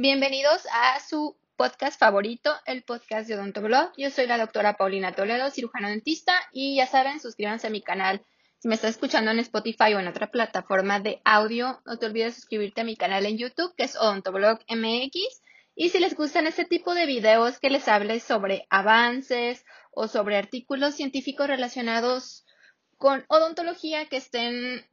Bienvenidos a su podcast favorito, el podcast de Odontoblog. Yo soy la doctora Paulina Toledo, cirujano dentista, y ya saben, suscríbanse a mi canal. Si me estás escuchando en Spotify o en otra plataforma de audio, no te olvides suscribirte a mi canal en YouTube, que es Odontoblog MX. Y si les gustan este tipo de videos que les hable sobre avances o sobre artículos científicos relacionados con odontología que estén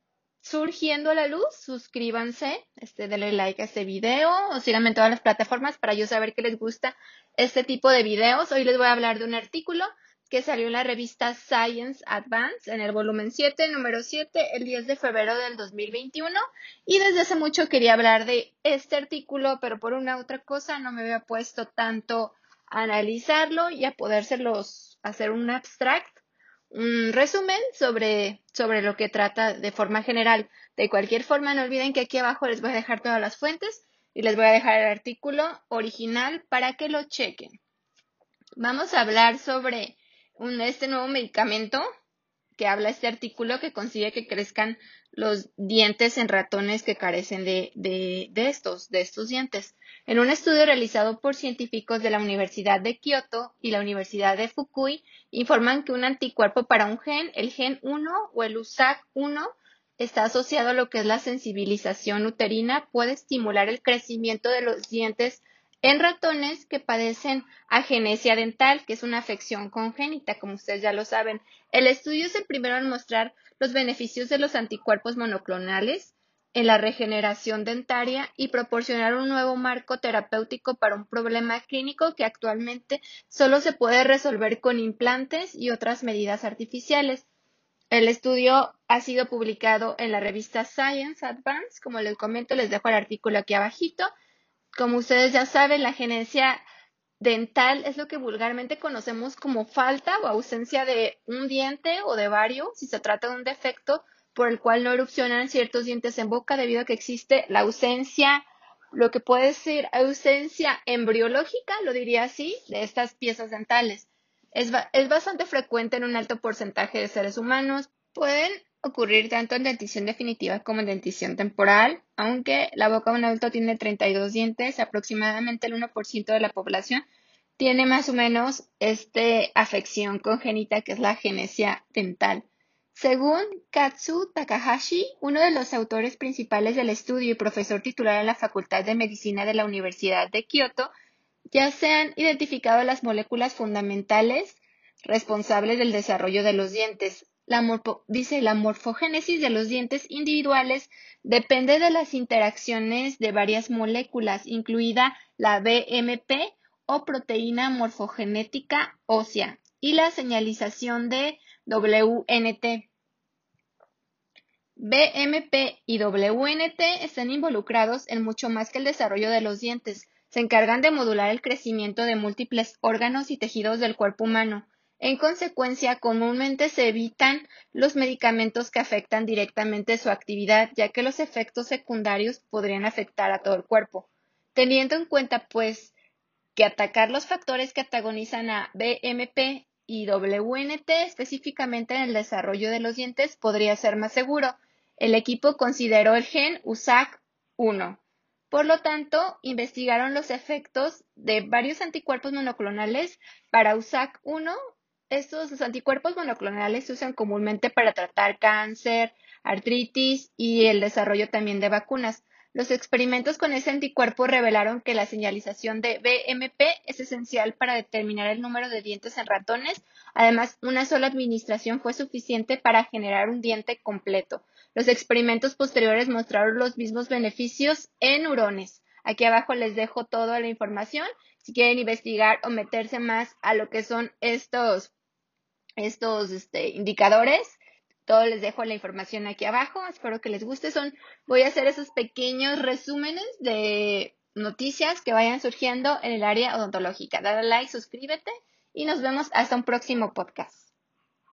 surgiendo a la luz, suscríbanse, este, denle like a este video o síganme en todas las plataformas para yo saber que les gusta este tipo de videos. Hoy les voy a hablar de un artículo que salió en la revista Science Advance en el volumen 7, número 7, el 10 de febrero del 2021. Y desde hace mucho quería hablar de este artículo, pero por una otra cosa no me había puesto tanto a analizarlo y a podérselos hacer un abstract un resumen sobre, sobre lo que trata de forma general. De cualquier forma, no olviden que aquí abajo les voy a dejar todas las fuentes y les voy a dejar el artículo original para que lo chequen. Vamos a hablar sobre un, este nuevo medicamento que habla este artículo que consigue que crezcan los dientes en ratones que carecen de, de, de, estos, de estos dientes. En un estudio realizado por científicos de la Universidad de Kioto y la Universidad de Fukui, informan que un anticuerpo para un gen, el gen 1 o el USAC1, está asociado a lo que es la sensibilización uterina, puede estimular el crecimiento de los dientes en ratones que padecen agenesia dental, que es una afección congénita, como ustedes ya lo saben. El estudio es el primero en mostrar los beneficios de los anticuerpos monoclonales en la regeneración dentaria y proporcionar un nuevo marco terapéutico para un problema clínico que actualmente solo se puede resolver con implantes y otras medidas artificiales. El estudio ha sido publicado en la revista Science Advance, como les comento, les dejo el artículo aquí abajito como ustedes ya saben, la genesia dental es lo que vulgarmente conocemos como falta o ausencia de un diente o de varios, si se trata de un defecto por el cual no erupcionan ciertos dientes en boca debido a que existe la ausencia, lo que puede ser ausencia embriológica, lo diría así, de estas piezas dentales. Es, es bastante frecuente en un alto porcentaje de seres humanos. Pueden ocurrir tanto en dentición definitiva como en dentición temporal, aunque la boca de un adulto tiene 32 dientes, aproximadamente el 1% de la población tiene más o menos esta afección congénita que es la genesia dental. Según Katsu Takahashi, uno de los autores principales del estudio y profesor titular en la Facultad de Medicina de la Universidad de Kioto, ya se han identificado las moléculas fundamentales responsables del desarrollo de los dientes, dice la morfogénesis de los dientes individuales depende de las interacciones de varias moléculas, incluida la BMP o proteína morfogenética ósea y la señalización de WNT. BMP y WNT están involucrados en mucho más que el desarrollo de los dientes. Se encargan de modular el crecimiento de múltiples órganos y tejidos del cuerpo humano. En consecuencia, comúnmente se evitan los medicamentos que afectan directamente su actividad, ya que los efectos secundarios podrían afectar a todo el cuerpo. Teniendo en cuenta, pues, que atacar los factores que antagonizan a BMP y WNT específicamente en el desarrollo de los dientes podría ser más seguro. El equipo consideró el gen USAC1. Por lo tanto, investigaron los efectos de varios anticuerpos monoclonales para USAC1 estos anticuerpos monoclonales se usan comúnmente para tratar cáncer, artritis y el desarrollo también de vacunas. Los experimentos con ese anticuerpo revelaron que la señalización de BMP es esencial para determinar el número de dientes en ratones. Además, una sola administración fue suficiente para generar un diente completo. Los experimentos posteriores mostraron los mismos beneficios en neurones. Aquí abajo les dejo toda la información si quieren investigar o meterse más a lo que son estos estos este, indicadores. Todo les dejo la información aquí abajo. Espero que les guste. Son, voy a hacer esos pequeños resúmenes de noticias que vayan surgiendo en el área odontológica. Dale like, suscríbete y nos vemos hasta un próximo podcast.